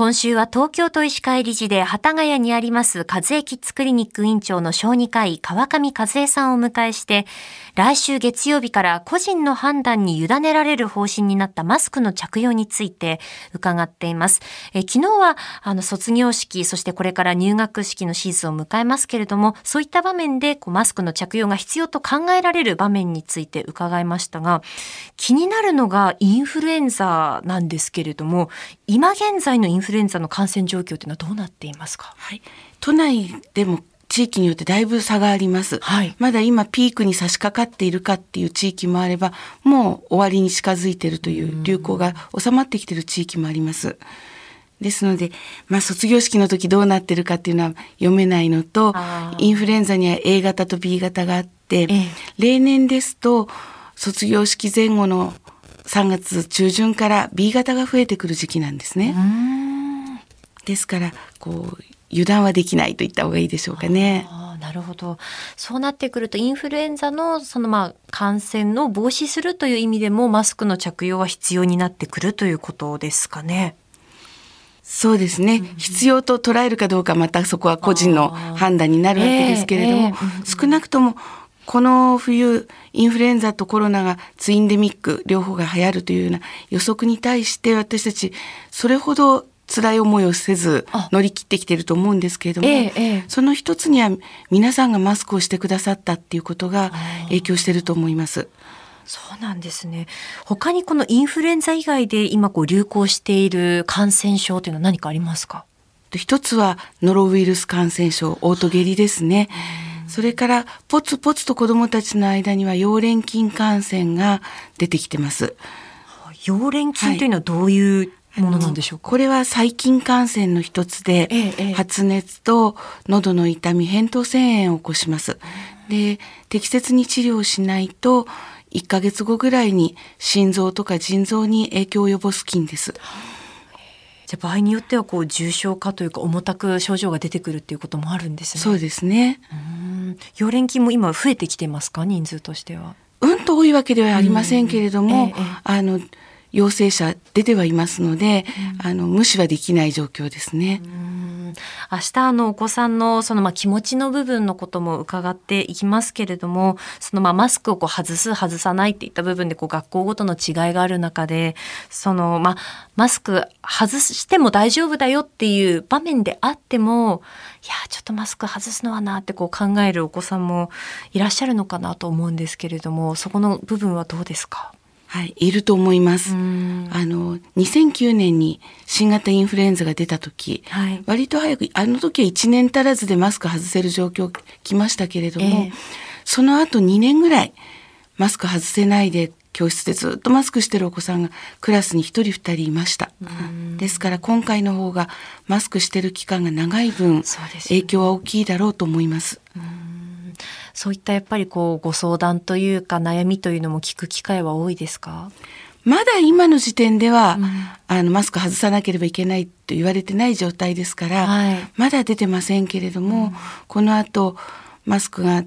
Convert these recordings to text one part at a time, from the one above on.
今週は東京都医師会理事で幡ヶ谷にあります和江キッズクリニック院長の小児科医川上和江さんをお迎えして来週月曜日から個人の判断に委ねられる方針になったマスクの着用について伺っています。え昨日はあの卒業式そしてこれから入学式のシーズンを迎えますけれどもそういった場面でこうマスクの着用が必要と考えられる場面について伺いましたが気になるのがインフルエンザなんですけれども今現在のインフルエンザの感染状況というのはどうなっていますか、はい、都内でも地域によってだいぶ差があります、はい、まだ今ピークに差し掛かっているかっていう地域もあればもう終わりに近づいているという流行が収まってきている地域もあります。ですので、まあ、卒業式の時どうなってるかっていうのは読めないのとインフルエンザには A 型と B 型があって、ええ、例年ですと卒業式前後の3月中旬から B 型が増えてくる時期なんですね。ですからこう油断はできないと言った方がいいでしょうかね。なるほど。そうなってくるとインフルエンザのそのまあ感染の防止するという意味でもマスクの着用は必要になってくるということですかね。そうですね、うん、必要と捉えるかどうかまたそこは個人の判断になるわけですけれども、えーえー、少なくともこの冬インフルエンザとコロナがツインデミック両方が流行るというような予測に対して私たちそれほど辛い思いをせず乗り切ってきてると思うんですけれども、ええ、その一つには皆さんがマスクをしてくださったっていうことが影響してると思います。そうなんですね。他にこのインフルエンザ以外で今こう流行している感染症というのは何かありますか？一つはノロウイルス感染症、オートゲリですね。それからポツポツと子どもたちの間には溶連菌感染が出てきてます。溶連菌というのはどういうものなんでしょうか、これは細菌感染の一つで、ええ、発熱と喉の痛み扁桃腺炎を起こします。で適切に治療しないと1ヶ月後ぐらいに心臓とか腎臓に影響を及ぼす菌です。じゃ場合によってはこう重症化というか重たく症状が出てくるっていうこともあるんですね。そうですね。溶連菌も今増えてきてますか？人数としては。うんと多いわけではありませんけれども、ええ、あの陽性者出てはいますので、うん、あの無視はできない状況ですね。明日あのお子さんのそのまあ気持ちの部分のことも伺っていきますけれども、そのまあマスクをこう外す外さないっていった部分でこう学校ごとの違いがある中で、そのまあマスク外しても大丈夫だよっていう場面であっても、いやちょっとマスク外すのはなってこう考えるお子さんもいらっしゃるのかなと思うんですけれども、そこの部分はどうですか？はい、いると思います。あの、2009年に新型インフルエンザが出た時、はい、割と早く、あの時は1年足らずでマスク外せる状況来ましたけれども、えー、その後2年ぐらいマスク外せないで教室でずっとマスクしてるお子さんがクラスに1人2人いました。ですから今回の方がマスクしてる期間が長い分、影響は大きいだろうと思います。そういったやっぱりこうご相談というか悩みというのも聞く機会は多いですか？まだ今の時点では、うん、あのマスク外さなければいけないと言われてない状態ですから、はい、まだ出てませんけれども、うん、この後マスクが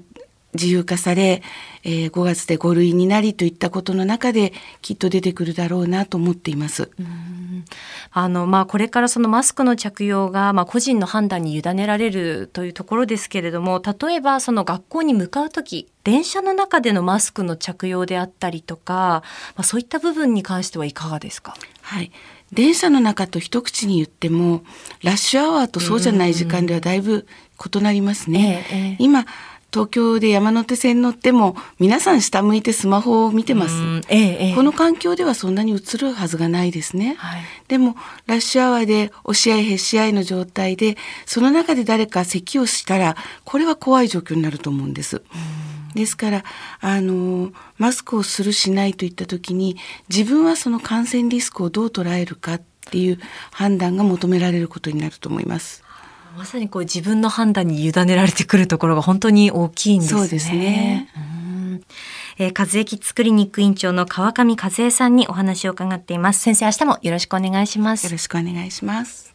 自由化され、えー、5月で5類になりといったことの中できっと出てくるだろうなと思っています。あのまあ、これからそのマスクの着用が、まあ、個人の判断に委ねられるというところですけれども例えばその学校に向かう時電車の中でのマスクの着用であったりとか、まあ、そういった部分に関してはいかがですか、はい、電車の中と一口に言ってもラッシュアワーとそうじゃない時間ではだいぶ異なりますね。ええ、今東京で山手線乗っても皆さん下向いてスマホを見てます、ええ、この環境ではそんなに映るはずがないですね、はい、でもラッシュアワーで押し合いへし合いの状態でその中で誰か咳をしたらこれは怖い状況になると思うんです。ですからあのマスクをするしないといった時に自分はその感染リスクをどう捉えるかっていう判断が求められることになると思います。まさにこう自分の判断に委ねられてくるところが本当に大きいんですね。そうですね。えー、和江キッズクリニック院長の川上和江さんにお話を伺っています。先生、明日もよろしくお願いします。よろしくお願いします。